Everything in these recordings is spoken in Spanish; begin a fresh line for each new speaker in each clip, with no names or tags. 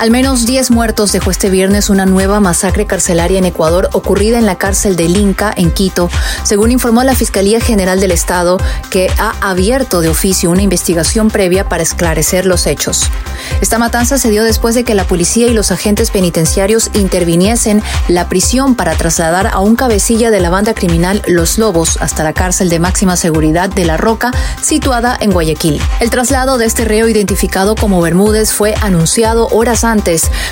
Al menos 10 muertos dejó este viernes una nueva masacre carcelaria en Ecuador ocurrida en la cárcel del Inca, en Quito, según informó la Fiscalía General del Estado, que ha abierto de oficio una investigación previa para esclarecer los hechos. Esta matanza se dio después de que la policía y los agentes penitenciarios interviniesen la prisión para trasladar a un cabecilla de la banda criminal Los Lobos hasta la cárcel de máxima seguridad de La Roca, situada en Guayaquil. El traslado de este reo identificado como Bermúdez fue anunciado horas antes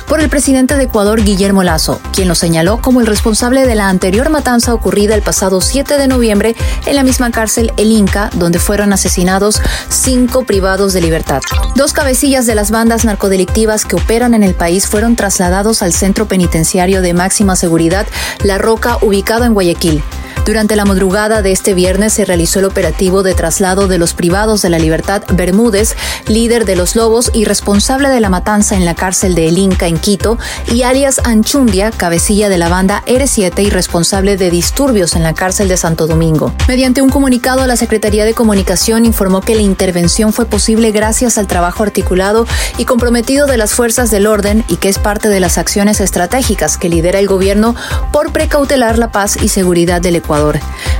por el presidente de Ecuador, Guillermo Lazo, quien lo señaló como el responsable de la anterior matanza ocurrida el pasado 7 de noviembre en la misma cárcel El Inca, donde fueron asesinados cinco privados de libertad. Dos cabecillas de las bandas narcodelictivas que operan en el país fueron trasladados al centro penitenciario de máxima seguridad La Roca, ubicado en Guayaquil. Durante la madrugada de este viernes se realizó el operativo de traslado de los privados de la libertad Bermúdez, líder de los Lobos y responsable de la matanza en la cárcel de El Inca en Quito, y alias Anchundia, cabecilla de la banda R7 y responsable de disturbios en la cárcel de Santo Domingo. Mediante un comunicado, la Secretaría de Comunicación informó que la intervención fue posible gracias al trabajo articulado y comprometido de las fuerzas del orden y que es parte de las acciones estratégicas que lidera el gobierno por precautelar la paz y seguridad del Ecuador.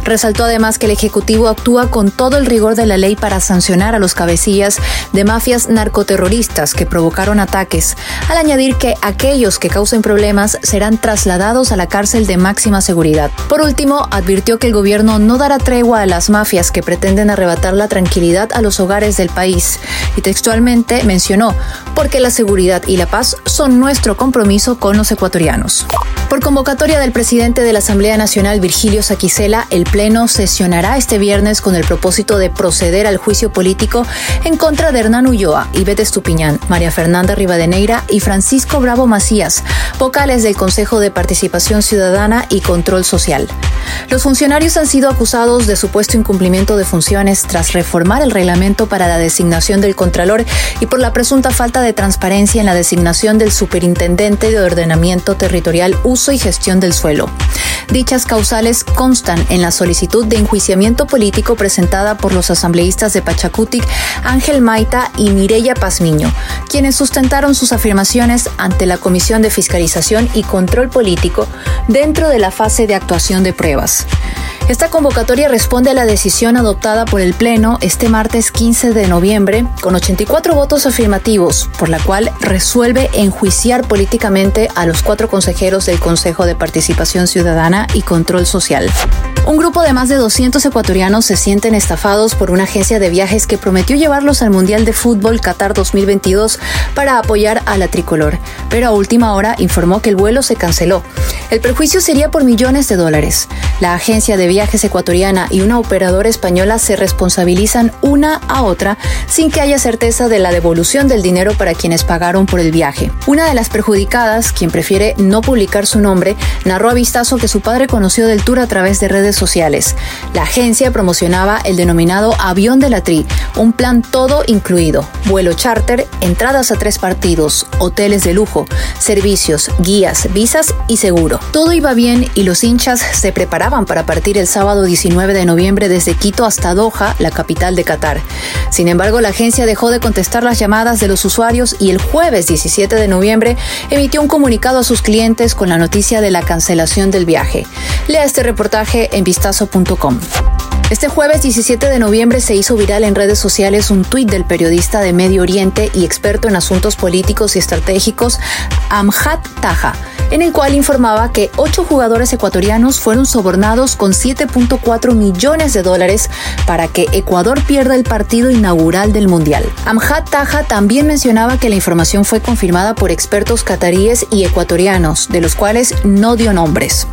Resaltó además que el Ejecutivo actúa con todo el rigor de la ley para sancionar a los cabecillas de mafias narcoterroristas que provocaron ataques, al añadir que aquellos que causen problemas serán trasladados a la cárcel de máxima seguridad. Por último, advirtió que el gobierno no dará tregua a las mafias que pretenden arrebatar la tranquilidad a los hogares del país y textualmente mencionó, porque la seguridad y la paz son nuestro compromiso con los ecuatorianos. Por convocatoria del presidente de la Asamblea Nacional, Virgilio Saquicela, el Pleno sesionará este viernes con el propósito de proceder al juicio político en contra de Hernán Ulloa, Ivette Estupiñán, María Fernanda Rivadeneira y Francisco Bravo Macías, vocales del Consejo de Participación Ciudadana y Control Social. Los funcionarios han sido acusados de supuesto incumplimiento de funciones tras reformar el reglamento para la designación del Contralor y por la presunta falta de transparencia en la designación del Superintendente de Ordenamiento Territorial uso y gestión del suelo. Dichas causales constan en la solicitud de enjuiciamiento político presentada por los asambleístas de Pachacutic, Ángel Maita y Mireya Pazmiño, quienes sustentaron sus afirmaciones ante la Comisión de Fiscalización y Control Político dentro de la fase de actuación de pruebas. Esta convocatoria responde a la decisión adoptada por el Pleno este martes 15 de noviembre con 84 votos afirmativos, por la cual resuelve enjuiciar políticamente a los cuatro consejeros del Consejo de Participación Ciudadana y Control Social. Un grupo de más de 200 ecuatorianos se sienten estafados por una agencia de viajes que prometió llevarlos al Mundial de Fútbol Qatar 2022 para apoyar a la tricolor, pero a última hora informó que el vuelo se canceló. El perjuicio sería por millones de dólares. La agencia de viajes ecuatoriana y una operadora española se responsabilizan una a otra sin que haya certeza de la devolución del dinero para quienes pagaron por el viaje. Una de las perjudicadas, quien prefiere no publicar su nombre, narró a vistazo que su padre conoció del tour a través de redes sociales. La agencia promocionaba el denominado Avión de la Tri, un plan todo incluido, vuelo charter, entradas a tres partidos, hoteles de lujo, servicios, guías, visas y seguro. Todo iba bien y los hinchas se preparaban para partir el sábado 19 de noviembre desde Quito hasta Doha, la capital de Qatar. Sin embargo, la agencia dejó de contestar las llamadas de los usuarios y el jueves 17 de noviembre emitió un comunicado a sus clientes con la noticia de la cancelación del viaje. Lea este reportaje en vistazo.com. Este jueves 17 de noviembre se hizo viral en redes sociales un tuit del periodista de Medio Oriente y experto en asuntos políticos y estratégicos Amjad Taha, en el cual informaba que ocho jugadores ecuatorianos fueron sobornados con 7.4 millones de dólares para que Ecuador pierda el partido inaugural del Mundial. Amjad Taha también mencionaba que la información fue confirmada por expertos cataríes y ecuatorianos, de los cuales no dio nombres.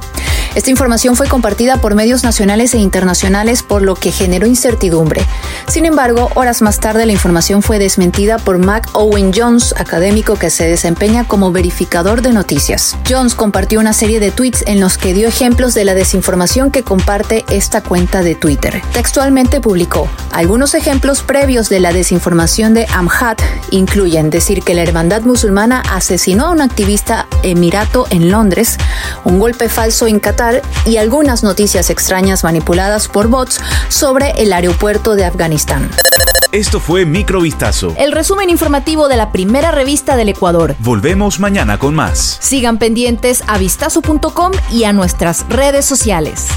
Esta información fue compartida por medios nacionales e internacionales por lo que generó incertidumbre. Sin embargo, horas más tarde la información fue desmentida por Mac Owen Jones, académico que se desempeña como verificador de noticias. Jones compartió una serie de tweets en los que dio ejemplos de la desinformación que comparte esta cuenta de Twitter. Textualmente publicó, algunos ejemplos previos de la desinformación de Amjad incluyen decir que la hermandad musulmana asesinó a un activista emirato en Londres un golpe falso en Qatar y algunas noticias extrañas manipuladas por bots sobre el aeropuerto de Afganistán.
Esto fue Microvistazo.
El resumen informativo de la primera revista del Ecuador.
Volvemos mañana con más.
Sigan pendientes a vistazo.com y a nuestras redes sociales.